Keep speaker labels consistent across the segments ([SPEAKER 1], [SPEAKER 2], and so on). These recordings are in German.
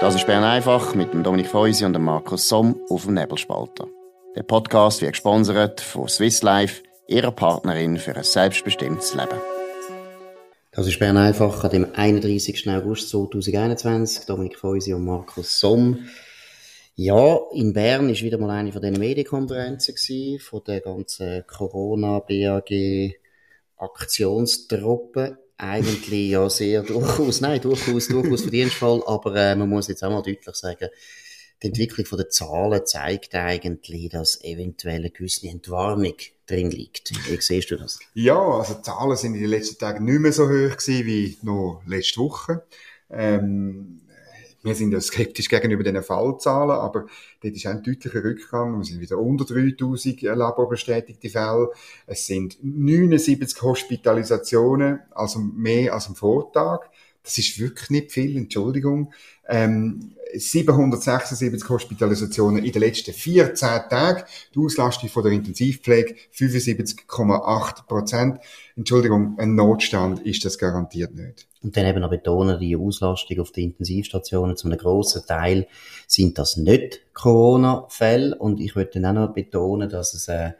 [SPEAKER 1] Das ist Bern einfach mit dem Dominik Feusi und dem Markus Somm auf dem Nebelspalter. Der Podcast wird gesponsert von Swiss Life, ihrer Partnerin für ein selbstbestimmtes Leben. Das ist Bern einfach dem 31. August 2021. Dominik Feusi und Markus Somm. Ja, in Bern ist wieder mal eine von diesen Medienkonferenzen gewesen, von der ganzen Corona-BAG-Aktionstruppe eigentlich ja sehr durchaus, nein, durchaus, durchaus verdienstvoll, aber äh, man muss jetzt auch mal deutlich sagen, die Entwicklung der Zahlen zeigt eigentlich, dass eventuell eine gewisse Entwarnung drin liegt. Wie siehst du das?
[SPEAKER 2] Ja, also die Zahlen sind in den letzten Tagen nicht mehr so hoch gewesen wie noch letzte Woche. Ähm, wir sind ja skeptisch gegenüber den Fallzahlen, aber dort ist ein deutlicher Rückgang. Wir sind wieder unter 3000 laborbestätigte Fälle. Es sind 79 Hospitalisationen, also mehr als am Vortag. Das ist wirklich nicht viel, Entschuldigung. Ähm, 776 Hospitalisationen in den letzten 14 Tagen. Die Auslastung von der Intensivpflege 75,8 Prozent. Entschuldigung, ein Notstand ist das garantiert nicht.
[SPEAKER 1] Und dann eben noch betonen, die Auslastung auf den Intensivstationen zu einem grossen Teil sind das nicht Corona-Fälle. Und ich würde dann auch noch betonen, dass es äh,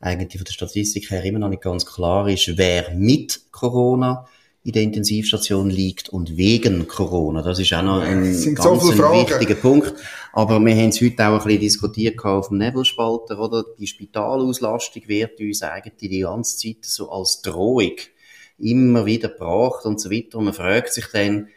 [SPEAKER 1] eigentlich von der Statistik her immer noch nicht ganz klar ist, wer mit Corona in der Intensivstation liegt und wegen Corona. Das ist auch noch ein ganz so wichtiger Punkt. Aber wir haben es heute auch ein bisschen diskutiert auf dem Nebelspalter, oder? Die Spitalauslastung wird uns eigentlich die ganze Zeit so als Drohung immer wieder gebracht und so weiter. Und man fragt sich dann,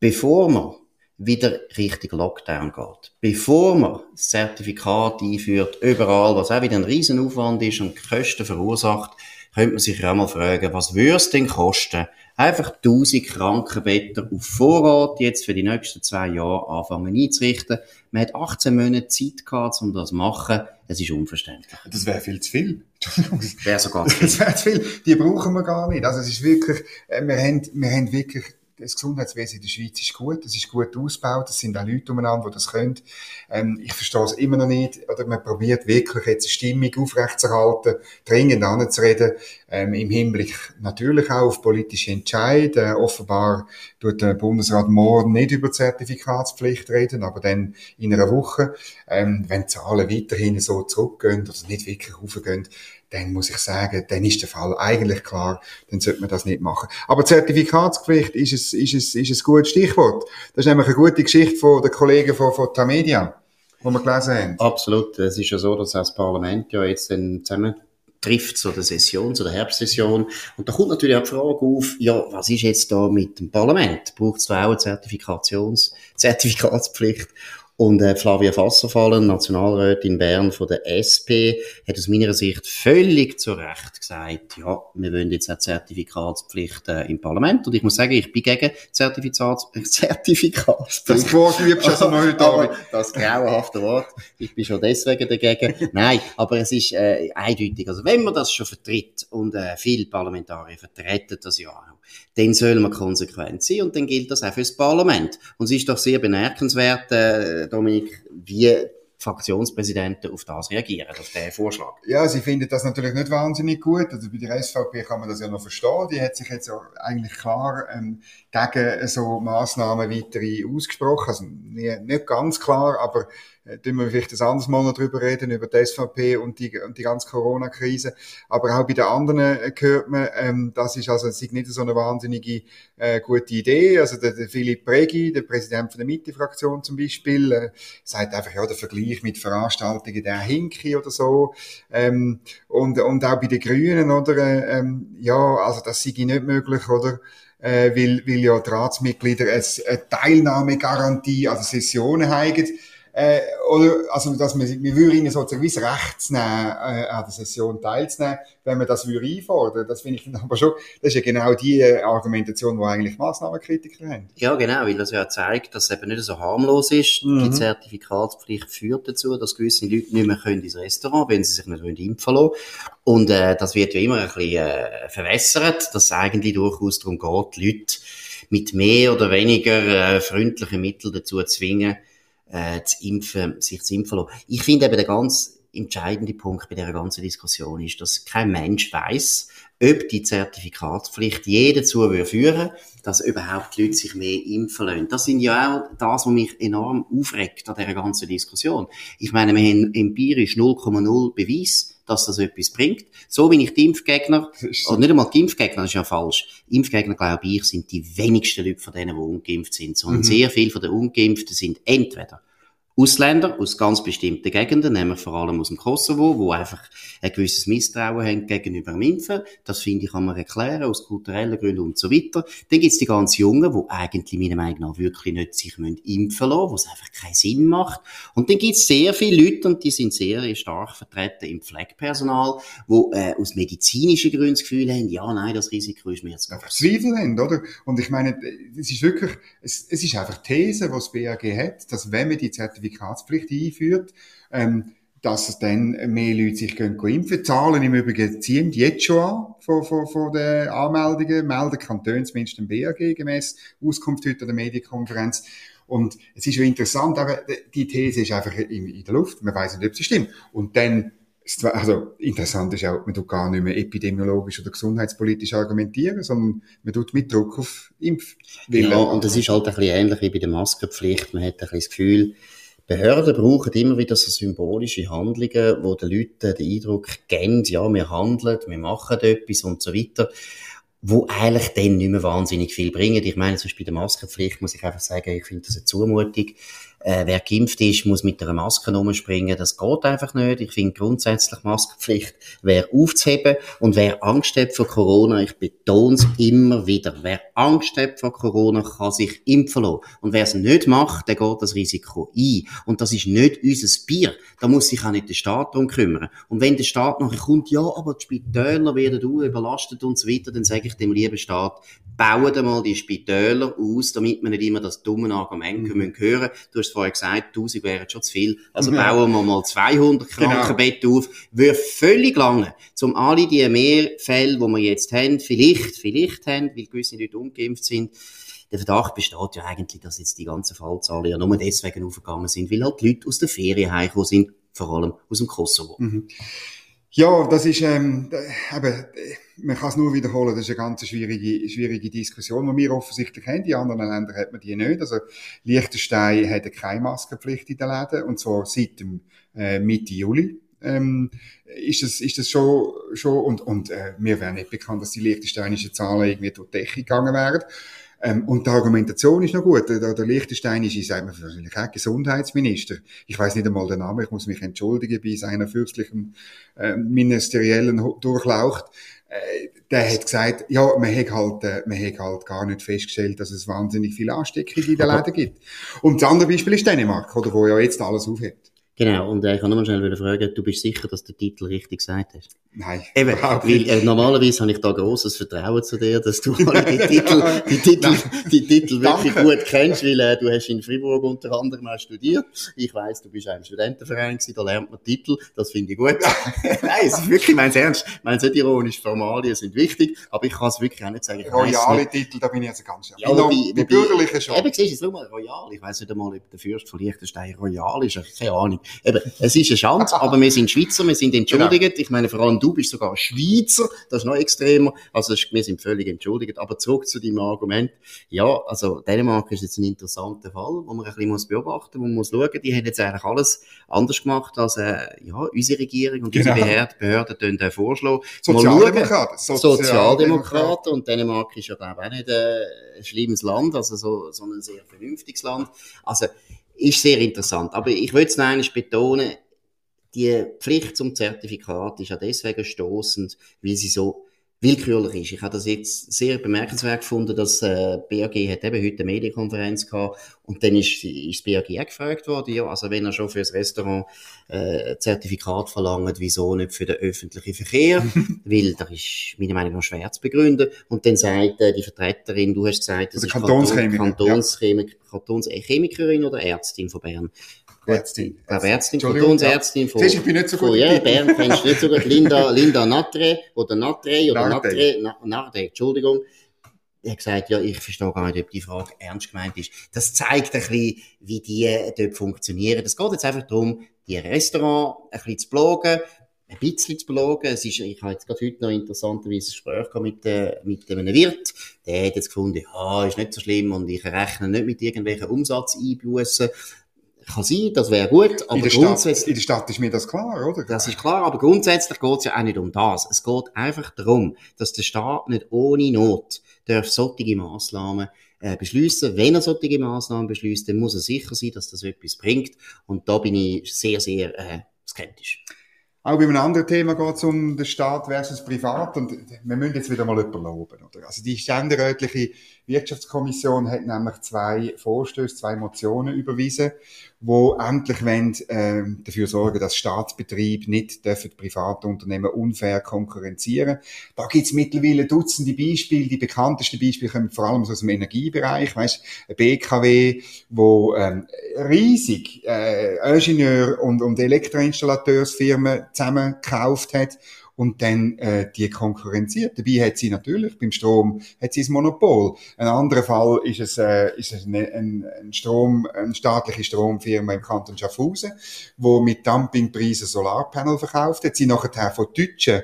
[SPEAKER 1] bevor man wieder richtig Lockdown geht, bevor man das Zertifikat einführt, überall, was auch wieder ein Riesenaufwand ist und Kosten verursacht, könnte man sich auch mal fragen, was würde es denn kosten, einfach 1000 Krankenbetten auf Vorrat jetzt für die nächsten zwei Jahre anfangen einzurichten. Man hat 18 Monate Zeit gehabt, um das zu machen. Es ist unverständlich.
[SPEAKER 2] Das wäre viel zu viel.
[SPEAKER 1] wäre sogar zu viel.
[SPEAKER 2] Das wäre zu viel. Die brauchen wir gar nicht. Also es ist wirklich, äh, wir haben, wir haben wirklich das Gesundheitswesen in der Schweiz ist gut, es ist gut ausgebaut, es sind auch Leute umeinander, die das können. Ähm, ich verstehe es immer noch nicht, oder man probiert wirklich jetzt eine Stimmung aufrechtzuerhalten, dringend anzureden, ähm, im Hinblick natürlich auch auf politische Entscheidungen. Äh, offenbar tut der Bundesrat morgen nicht über Zertifikatspflicht reden, aber dann in einer Woche, ähm, wenn die Zahlen weiterhin so zurückgehen oder nicht wirklich raufgehen, dann muss ich sagen, dann ist der Fall eigentlich klar, dann sollte man das nicht machen. Aber Zertifikatspflicht ist es, ist es, ist ein gutes Stichwort. Das ist nämlich eine gute Geschichte von den Kollegen von, von Tamedia, die wir gelesen haben.
[SPEAKER 1] Absolut. Es ist ja so, dass das Parlament ja jetzt dann zusammen trifft zu der Session, zu der Herbstsession. Und da kommt natürlich auch die Frage auf, ja, was ist jetzt da mit dem Parlament? Braucht es da auch eine Zertifikations, Zertifikatspflicht? Und äh, Flavia Fasserfallen, Nationalrätin in Bern von der SP, hat aus meiner Sicht völlig zu Recht gesagt, ja, wir wollen jetzt eine Zertifikatspflicht äh, im Parlament. Und ich muss sagen, ich bin gegen Zertifikats Zertifikatspflicht.
[SPEAKER 2] Das Wort liebst du also noch heute
[SPEAKER 1] aber Das grauenhafte Wort. Ich bin schon deswegen dagegen. Nein, aber es ist äh, eindeutig. Also wenn man das schon vertritt und äh, viele Parlamentarier vertreten das ja auch, dann soll man konsequent sein und dann gilt das auch fürs Parlament. Und es ist doch sehr bemerkenswert, äh, Dominik, wie Fraktionspräsidenten auf das reagieren, auf diesen Vorschlag?
[SPEAKER 2] Ja, sie finden das natürlich nicht wahnsinnig gut. Also bei der SVP kann man das ja noch verstehen. Die hat sich jetzt auch eigentlich klar ähm, gegen so Massnahmen weitere ausgesprochen. Also nicht ganz klar, aber äh, tun wir vielleicht ein anderes Mal noch drüber reden, über die SVP und die, und die ganze Corona-Krise. Aber auch bei den anderen äh, hört man, ähm, das ist also ist nicht so eine wahnsinnige äh, gute Idee. Also der, der Philipp Pregi, der Präsident von der Mitte-Fraktion zum Beispiel, äh, sagt einfach, ja, der Vergleich mit Veranstaltungen, der Hinki oder so. Ähm, und, und auch bei den Grünen, oder, äh, ähm, ja, also das sei nicht möglich, oder? Äh, weil, weil ja die Ratsmitglieder eine Teilnahmegarantie an also Sessionen haben äh, oder, also, dass man, wir würden ihnen sozusagen wie Recht nehmen, äh, an der Session teilzunehmen, wenn man das würde einfordern. Das finde ich dann aber schon, das ist ja genau die Argumentation, die eigentlich Massnahmenkritiker haben.
[SPEAKER 1] Ja, genau, weil das ja zeigt, dass es eben nicht so harmlos ist. Mhm. Die Zertifikatspflicht führt dazu, dass gewisse Leute nicht mehr können ins Restaurant, wenn sie sich nicht impfen lassen. Und, äh, das wird ja immer ein bisschen, äh, verwässert, dass es eigentlich durchaus darum geht, Leute mit mehr oder weniger äh, freundlichen Mitteln dazu zu zwingen, äh, zu impfen, sich zu impfen lassen. Ich finde eben der ganz entscheidende Punkt bei der ganzen Diskussion ist, dass kein Mensch weiß, ob die Zertifikatspflicht je dazu führen dass überhaupt die Leute sich mehr impfen lassen. Das sind ja auch das, was mich enorm aufregt an dieser ganzen Diskussion. Ich meine, wir haben empirisch 0,0 Beweis, dass das etwas bringt. So wie ich die Impfgegner, oder nicht einmal die Impfgegner, das ist ja falsch. Impfgegner, glaube ich, sind die wenigsten Leute von denen, die ungeimpft sind, sondern mhm. sehr viele von den Ungeimpften sind entweder Ausländer aus ganz bestimmten Gegenden, nämlich vor allem aus dem Kosovo, wo einfach ein gewisses Misstrauen haben gegenüber dem Impfen. Das finde ich, kann man erklären, aus kulturellen Gründen und so weiter. Dann gibt es die ganz Jungen, die eigentlich meiner Meinung nach wirklich nicht sich impfen lassen, wo es einfach keinen Sinn macht. Und dann gibt es sehr viele Leute, und die sind sehr stark vertreten im Pflegepersonal, die äh, aus medizinischen Gründen das Gefühl haben, ja, nein, das Risiko ist mir jetzt
[SPEAKER 2] groß. Zweifel haben, oder? Und ich meine, es ist wirklich, es, es ist einfach These, die das BAG hat, dass wenn man die Zertifizierung Zertifikatspflicht einführt, ähm, dass dann mehr Leute sich können impfen Zahlen im Übrigen ziehen jetzt schon an von, von, von den Anmeldungen, melden zumindest im BAG gemäß Auskunft heute der Medienkonferenz. Und es ist schon interessant, aber die These ist einfach in, in der Luft, man weiß nicht, ob sie stimmt. Und dann also interessant ist auch, man tut gar nicht mehr epidemiologisch oder gesundheitspolitisch argumentieren, sondern man tut mit Druck auf Impfwillen.
[SPEAKER 1] Ja, und das ist halt ein bisschen ähnlich wie bei der Maskenpflicht. Man hat ein bisschen das Gefühl, Behörden brauchen immer wieder so symbolische Handlungen, wo den Leuten den Eindruck geben, ja, wir handeln, wir machen etwas und so weiter, wo eigentlich dann nicht mehr wahnsinnig viel bringen. Ich meine, zum Beispiel bei der Maskenpflicht muss ich einfach sagen, ich finde das eine Zumutung äh, wer geimpft ist, muss mit einer Maske rumspringen. Das geht einfach nicht. Ich finde grundsätzlich Maskenpflicht wäre aufzuheben. Und wer Angst hat vor Corona, ich betone es immer wieder, wer Angst hat vor Corona, kann sich impfen lassen. Und wer es nicht macht, der geht das Risiko ein. Und das ist nicht unser Bier. Da muss sich auch nicht der Staat darum kümmern. Und wenn der Staat nachher kommt, ja, aber die Spitäler werden du überlastet und so weiter, dann sage ich dem lieben Staat, bauen mal die Spitäler aus, damit wir nicht immer das dumme Argument mhm. hören können. Hast vorher gesagt, 1000 wären schon zu viel. Also ja. bauen wir mal 200 genau. Krankenbetten genau. auf. Würde völlig lange, um alle die Mehrfälle, die wir jetzt haben, vielleicht, vielleicht haben, weil gewisse nicht ungeimpft sind, der Verdacht besteht ja eigentlich, dass jetzt die ganzen Fallzahlen ja nur deswegen aufgegangen sind, weil halt die Leute aus der Ferien heimgekommen sind, vor allem aus dem Kosovo. Mhm.
[SPEAKER 2] Ja, das ist, ähm, eben, man kann es nur wiederholen, das ist eine ganz schwierige, schwierige Diskussion, die wir offensichtlich haben. In anderen Ländern hat man die nicht. Also, Liechtenstein hat keine Maskenpflicht in den Läden, und zwar seit dem, äh, Mitte Juli. Ähm, ist das, ist das schon, schon, und, und, äh, mir wäre nicht bekannt, dass die liechtensteinischen Zahlen irgendwie durch die Decke gegangen wären. Ähm, und die Argumentation ist noch gut. Der, der Liechtenstein ist, sagt man wahrscheinlich auch Gesundheitsminister. Ich weiß nicht einmal den Namen, ich muss mich entschuldigen bei seiner fürstlichen äh, ministeriellen Durchlaucht. Äh, der hat gesagt, ja, man hat halt, äh, man hat halt gar nicht festgestellt, dass es wahnsinnig viele Ansteckungen in den Läden gibt. Und das andere Beispiel ist Dänemark, oder, wo ja jetzt alles aufhört.
[SPEAKER 1] Genau, und äh, ich kann nur mal schnell fragen, du bist sicher, dass du den Titel richtig gesagt hast?
[SPEAKER 2] Nein.
[SPEAKER 1] Eben, weil, äh, normalerweise habe ich da grosses Vertrauen zu dir, dass du alle die Titel, die Titel, die Titel wirklich gut kennst, weil äh, du hast in Fribourg unter anderem auch studiert. Ich weiss, du bist auch im Studentenverein gewesen, da lernt man Titel, das finde ich gut. Nein, es ist wirklich, mein Ernst, mein nicht ironisch, Formalien sind wichtig, aber ich kann es wirklich auch nicht sagen.
[SPEAKER 2] Royale Titel, da bin ich jetzt ganz
[SPEAKER 1] ja, wobei, die, die bürgerlichen schon. Eben, siehst du, schau mal, royal, ich weiss nicht einmal, ob der Fürst von Liechtenstein royal ist, keine Ahnung. Eben, es ist eine Chance, aber wir sind Schweizer, wir sind entschuldigt. Genau. Ich meine, vor allem du bist sogar Schweizer, das ist noch extremer. Also wir sind völlig entschuldigt. Aber zurück zu deinem Argument. Ja, also Dänemark ist jetzt ein interessanter Fall, wo man ein bisschen muss beobachten muss, wo man muss schauen. Die haben jetzt eigentlich alles anders gemacht als äh, ja, unsere Regierung und genau. unsere Behörden, da vorschlagen.
[SPEAKER 2] Sozialdemokraten.
[SPEAKER 1] Sozialdemokraten. Und Dänemark ist ja, glaube ich, auch nicht äh, ein schlimmes Land, also so, so ein sehr vernünftiges Land. Also ist sehr interessant. Aber ich will es noch einmal betonen, die Pflicht zum Zertifikat ist ja deswegen stoßend, weil sie so willkürlich ist. Ich habe das jetzt sehr bemerkenswert gefunden, dass äh, BAG hat eben heute eine Medienkonferenz gehabt und dann ist, ist das BAG auch gefragt worden, ja, also wenn er schon für das Restaurant äh, Zertifikat verlangt, wieso nicht für den öffentlichen Verkehr, weil das ist meiner Meinung nach schwer zu begründen und dann sagt äh, die Vertreterin, du hast gesagt, das
[SPEAKER 2] also ist Kantonschemikerin,
[SPEAKER 1] Kantonschemikerin, Kantonschemikerin oder Ärztin von Bern.
[SPEAKER 2] Ärztin.
[SPEAKER 1] Ich glaube Ärztin, Kantonsärztin
[SPEAKER 2] von, ich bin nicht so gut
[SPEAKER 1] von, ja, Bern kennst du nicht so gut, Linda, Linda Natre, oder Natre, oder Natre, Natre, Entschuldigung. Er hat gesagt, ja, ich verstehe gar nicht, ob die Frage ernst gemeint ist. Das zeigt ein bisschen, wie die dort funktionieren. Es geht jetzt einfach darum, die Restaurant ein bisschen zu blogen, ein bisschen zu belogen. Es ist, ich habe jetzt gerade heute noch interessanterweise ein Gespräch mit, äh, mit einem Wirt. Der hat jetzt gefunden, ja, ist nicht so schlimm und ich rechne nicht mit irgendwelchen Umsatzeinbußen. Kann sein, das wäre gut,
[SPEAKER 2] aber in grundsätzlich... Stadt, in der Stadt ist mir das klar, oder?
[SPEAKER 1] Das ist klar, aber grundsätzlich geht es ja auch nicht um das. Es geht einfach darum, dass der Staat nicht ohne Not darf solche Massnahmen äh, beschließen. Wenn er solche Massnahmen beschließt, dann muss er sicher sein, dass das etwas bringt. Und da bin ich sehr, sehr äh, skeptisch.
[SPEAKER 2] Auch bei einem anderen Thema geht es um den Staat versus Privat und wir müssen jetzt wieder mal jemanden loben. Oder? Also die ständerätliche Wirtschaftskommission hat nämlich zwei Vorstöße, zwei Motionen überwiesen wo endlich wollen, äh, dafür sorgen, dass Staatsbetriebe nicht dürfen private Unternehmen unfair konkurrenzieren. Da gibt's mittlerweile Dutzende Beispiele. Die bekanntesten Beispiele kommen vor allem aus dem Energiebereich. Weißt, ein BKW, wo ähm, riesig äh, Ingenieur- und, und Elektroinstallateursfirmen zusammengekauft hat und dann äh, die konkurrenziert. Dabei hat sie natürlich beim Strom hat sie ein Monopol. Ein anderer Fall ist es, äh, ist es eine, ein, ein Strom, eine staatliche Stromfirma im Kanton Schaffhausen, wo mit Dumpingpreisen Solarpanel verkauft hat. Sie nachher von Deutschen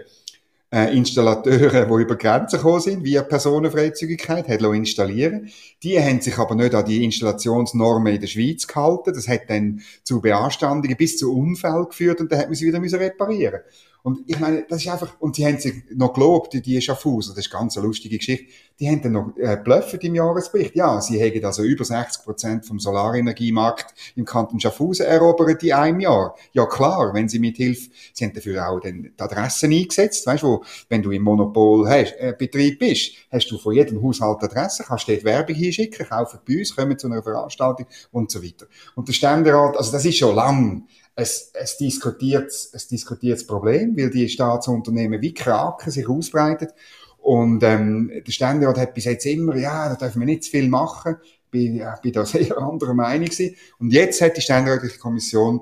[SPEAKER 2] äh, Installateure, die über Grenzen gekommen sind, via Personenfreizügigkeit, hat installieren Die haben sich aber nicht an die Installationsnormen in der Schweiz gehalten. Das hat dann zu Beanstandungen bis zu Unfällen geführt und dann hat man sie wieder müssen reparieren und ich meine, das ist einfach, und sie haben sich noch gelobt, die Schaffhauser, das ist ganz eine lustige Geschichte, die haben dann noch äh, bluffet im Jahresbericht. Ja, sie hätten also über 60 Prozent vom Solarenergiemarkt im Kanton Schaffhausen erobert in einem Jahr. Ja klar, wenn sie mit Hilfe, sie haben dafür auch dann die Adressen eingesetzt, weißt du, wenn du im Monopol hast, äh, Betrieb bist, hast du von jedem Haushalt Adresse, kannst dort Werbung hinschicken, kaufen bei uns, kommen zu einer Veranstaltung und so weiter. Und der Ständerat, also das ist schon lang es, diskutiert, es diskutiert das Problem, weil die Staatsunternehmen wie Kraken sich ausbreitet. Und ähm, der Ständerat hat bis jetzt immer, ja, da dürfen wir nicht zu viel machen. Bin, ja, bin da sehr anderer Meinung gewesen. Und jetzt hat die Ständerätliche Kommission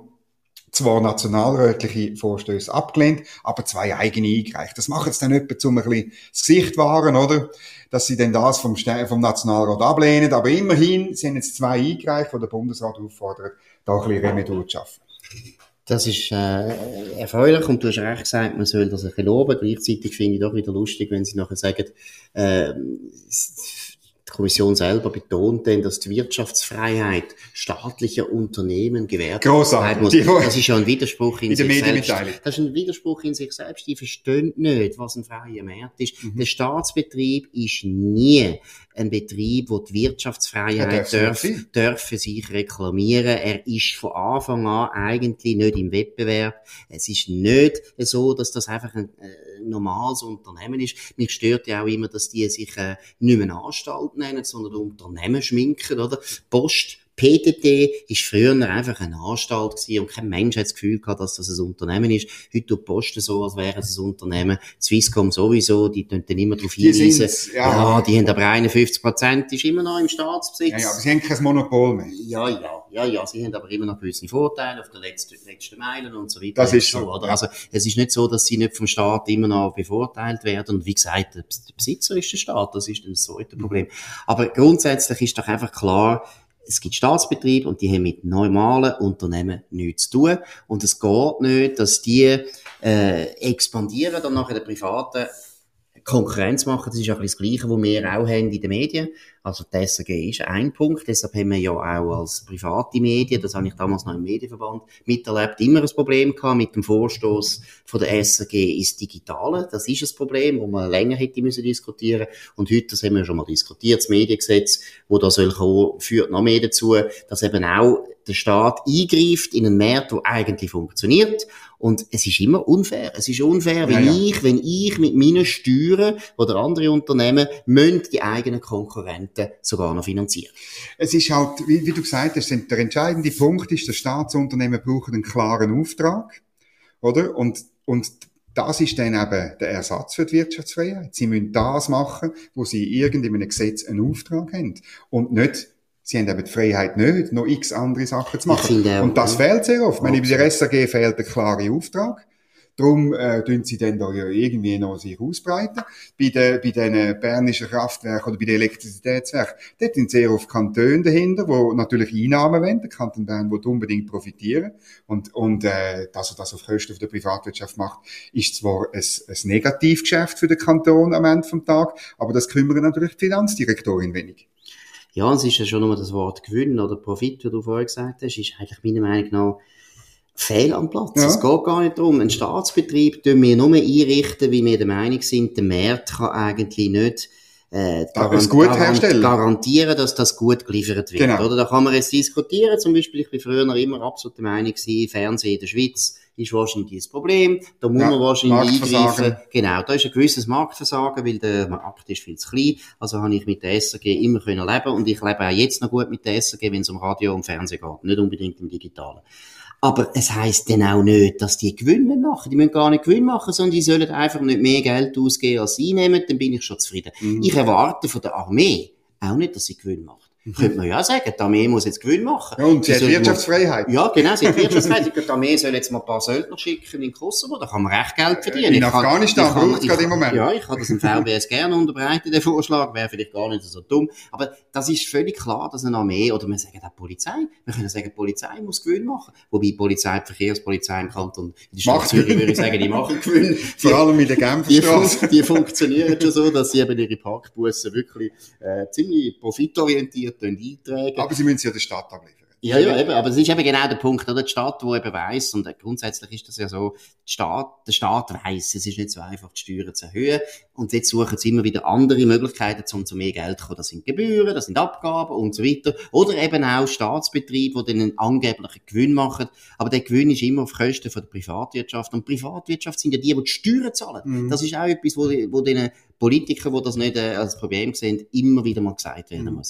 [SPEAKER 2] zwar nationalrätliche Vorstöße abgelehnt, aber zwei eigene eingereicht. Das macht jetzt dann etwa zum ein bisschen das Gesicht wahren, oder? Dass sie denn das vom, vom Nationalrat ablehnen. Aber immerhin sind jetzt zwei eingereicht, wo der Bundesrat auffordert, da ein bisschen Remedur zu schaffen.
[SPEAKER 1] Das ist äh, erfreulich und du hast recht gesagt, man soll das ein bisschen loben. Gleichzeitig finde ich doch wieder lustig, wenn sie nachher sagen, äh, die Kommission selber betont denn, dass die Wirtschaftsfreiheit staatlicher Unternehmen gewährt
[SPEAKER 2] werden muss.
[SPEAKER 1] Das ist ja ein Widerspruch in, in sich selbst. Das ist ein Widerspruch in sich selbst. Die verstehen nicht, was ein freier Markt ist. Mhm. Der Staatsbetrieb ist nie ein Betrieb, wo die Wirtschaftsfreiheit darf, dürfen sich reklamieren. Er ist von Anfang an eigentlich nicht im Wettbewerb. Es ist nicht so, dass das einfach ein äh, normales Unternehmen ist. Mich stört ja auch immer, dass die sich äh, nicht mehr Anstalt nennen, sondern Unternehmen schminken, oder? Post PTT ist früher einfach eine Anstalt gewesen und kein Mensch hat das Gefühl gehabt, dass das ein Unternehmen ist. Heute tut Posten so, als wäre es ein Unternehmen. Swisscom sowieso, die tun dann immer darauf hinweisen. Ja. ja, die haben aber 51 Prozent, ist immer noch im Staatsbesitz. Ja,
[SPEAKER 2] ja, aber sie haben kein Monopol mehr.
[SPEAKER 1] Ja, ja, ja, ja, sie haben aber immer noch gewisse Vorteile auf der letzten, letzten Meilen und so weiter.
[SPEAKER 2] Das ist so,
[SPEAKER 1] oder? Also, es ist nicht so, dass sie nicht vom Staat immer noch bevorteilt werden. Und wie gesagt, der Besitzer ist der Staat, das ist das zweite Problem. Aber grundsätzlich ist doch einfach klar, es gibt Staatsbetriebe und die haben mit normalen Unternehmen nichts zu tun. Und es geht nicht, dass die äh, expandieren dann nachher der privaten Konkurrenz machen. Das ist auch das Gleiche, was wir auch haben in den Medien. Also die SRG ist ein Punkt, deshalb haben wir ja auch als private Medien, das habe ich damals noch im Medienverband miterlebt, immer ein Problem gehabt mit dem Vorstoß von der SRG ins Digitale. Das ist ein Problem, wo man länger hätte müssen diskutieren Und heute, das haben wir schon mal diskutiert, das Mediengesetz, wo da soll kommen, führt noch mehr dazu, dass eben auch der Staat eingreift in einen Markt, der eigentlich funktioniert. Und es ist immer unfair. Es ist unfair, wenn ja, ja. ich, wenn ich mit meinen Steuern oder andere Unternehmen müssen die eigenen Konkurrenten sogar noch finanzieren.
[SPEAKER 2] Es ist halt, wie, wie du gesagt hast, der entscheidende Punkt ist, dass Staatsunternehmen brauchen einen klaren Auftrag, oder? Und, und das ist dann eben der Ersatz für die Wirtschaftsfreiheit. Sie müssen das machen, wo sie irgendeinem Gesetz einen Auftrag haben. Und nicht Sie haben eben die Freiheit nicht, noch x andere Sachen zu machen. Auch, und das fehlt sehr oft. Wenn bei der SAG fehlt der klare Auftrag. Darum äh, tun sie dann da ja irgendwie noch sich ausbreiten. Bei den, bei den bernischen Kraftwerken oder bei den Elektrizitätswerken, dort sind sehr oft Kantone dahinter, wo natürlich Einnahmen wollen. Der Kanton Bern will unbedingt profitieren. Und, und äh, dass er das auf Kosten der Privatwirtschaft macht, ist zwar ein, ein Negativgeschäft für den Kanton am Ende vom Tag, aber das kümmert natürlich die Finanzdirektorin wenig.
[SPEAKER 1] Ja, es ist ja schon nur das Wort Gewinn oder Profit, wie du vorher gesagt hast, ist eigentlich meiner Meinung nach fehl am Platz. Ja. Es geht gar nicht darum. Ein Staatsbetrieb tun wir nur einrichten, wie wir der Meinung sind, der Markt kann eigentlich nicht äh,
[SPEAKER 2] garant gut garant
[SPEAKER 1] garantieren, dass das gut geliefert wird. Genau. Oder da kann man jetzt diskutieren. Zum Beispiel, ich bin früher immer absolut der Meinung Fernsehen in der Schweiz ist wahrscheinlich das Problem. Da muss ja, man wahrscheinlich eingreifen. Genau, da ist ein gewisses Marktversagen, weil der Markt ist viel zu klein. Also habe ich mit der SRG immer können leben und ich lebe auch jetzt noch gut mit der SRG, wenn es um Radio und Fernsehen geht, nicht unbedingt im Digitalen. Aber es heisst dann auch nicht, dass die Gewinne machen. Die müssen gar nicht Gewinn machen, sondern die sollen einfach nicht mehr Geld ausgeben, als sie nehmen. Dann bin ich schon zufrieden. Mhm. Ich erwarte von der Armee auch nicht, dass sie Gewinn macht. Mhm. Könnte man ja sagen, die Armee muss jetzt Gewinn machen.
[SPEAKER 2] Ja, und sie, sie hat Wirtschaftsfreiheit.
[SPEAKER 1] Mal, ja, genau, sie hat Wirtschaftsfreiheit. die Armee soll jetzt mal ein paar Söldner schicken in Kosovo, da kann man recht Geld verdienen.
[SPEAKER 2] In ich Afghanistan braucht es gerade im Moment.
[SPEAKER 1] Ja, ich kann das im VBS gerne unterbreiten, den Vorschlag, wäre vielleicht gar nicht so dumm. Aber das ist völlig klar, dass eine Armee, oder wir sagen auch Polizei, wir können sagen, die Polizei muss Gewinn machen. Wobei die Polizei, die Verkehrspolizei im Kanton, in der Stadt Zürich würde ich sagen, die machen Gewinn.
[SPEAKER 2] Vor allem mit der Genferstraße.
[SPEAKER 1] Die, die funktionieren schon so, dass sie eben ihre Parkbussen wirklich äh, ziemlich profitorientiert eintragen
[SPEAKER 2] aber sie müssen ja der Stadt abliefern.
[SPEAKER 1] Ja, ja, eben, aber es ist eben genau der Punkt, oder? Die Stadt, die eben weiss, und grundsätzlich ist das ja so, die Staat, der Staat weiss, es ist nicht so einfach, die Steuern zu erhöhen, und jetzt suchen sie immer wieder andere Möglichkeiten, um zu mehr Geld zu kommen. Das sind Gebühren, das sind Abgaben und so weiter. Oder eben auch Staatsbetriebe, die dann einen angeblichen Gewinn machen, aber der Gewinn ist immer auf Kosten von der Privatwirtschaft, und Privatwirtschaft sind ja die, die die Steuern zahlen. Mhm. Das ist auch etwas, wo, wo den Politikern, die das nicht äh, als Problem sehen, immer wieder mal gesagt werden mhm.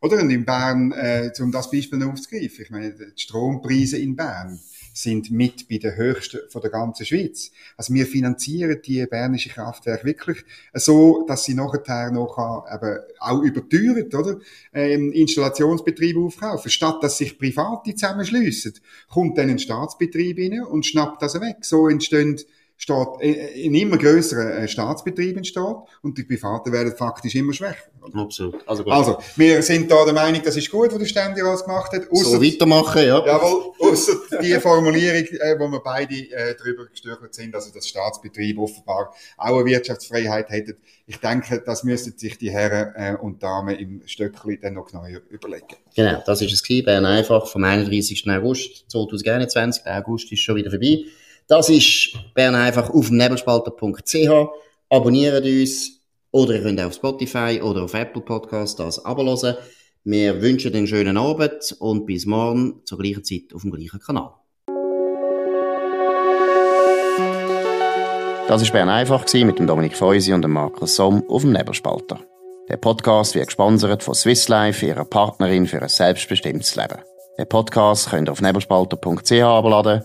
[SPEAKER 2] Oder? Und in Bern, äh, um das Beispiel noch aufzugreifen, ich meine, die Strompreise in Bern sind mit bei den höchsten von der ganzen Schweiz. Also wir finanzieren die bernische Kraftwerke wirklich so, dass sie nachher noch eben auch überteuert, oder? Ähm, Installationsbetriebe aufkaufen. Statt dass sich Private zusammenschliessen, kommt dann ein Staatsbetrieb rein und schnappt das weg. So entstehen steht, in immer größeren äh, Staatsbetrieben steht und die Privaten werden faktisch immer schwächer.
[SPEAKER 1] Absolut.
[SPEAKER 2] Also, gut. also, wir sind da der Meinung, das ist gut, was der Ständerat gemacht hat.
[SPEAKER 1] Ausser, so weitermachen, ja.
[SPEAKER 2] Jawohl, außer die Formulierung, äh, wo wir beide äh, drüber gestürzt sind, also dass Staatsbetriebe offenbar auch eine Wirtschaftsfreiheit hätten. Ich denke, das müssten sich die Herren äh, und Damen im Stöckli dann noch neu überlegen.
[SPEAKER 1] Genau, das ist es gewesen, Bern einfach vom 31. August 2021. Der August ist schon wieder vorbei. Das ist Bern einfach auf nebelspalter.ch. Abonniert uns oder ihr könnt auf Spotify oder auf Apple Podcast das abonnieren. Wir wünschen einen schönen Abend und bis morgen zur gleichen Zeit auf dem gleichen Kanal. Das war Bern einfach mit dem Dominik Feusi und dem Markus Somm auf dem Nebelspalter. Der Podcast wird gesponsert von Swiss Life, ihrer Partnerin für ein selbstbestimmtes Leben. Den Podcast könnt ihr auf nebelspalter.ch abladen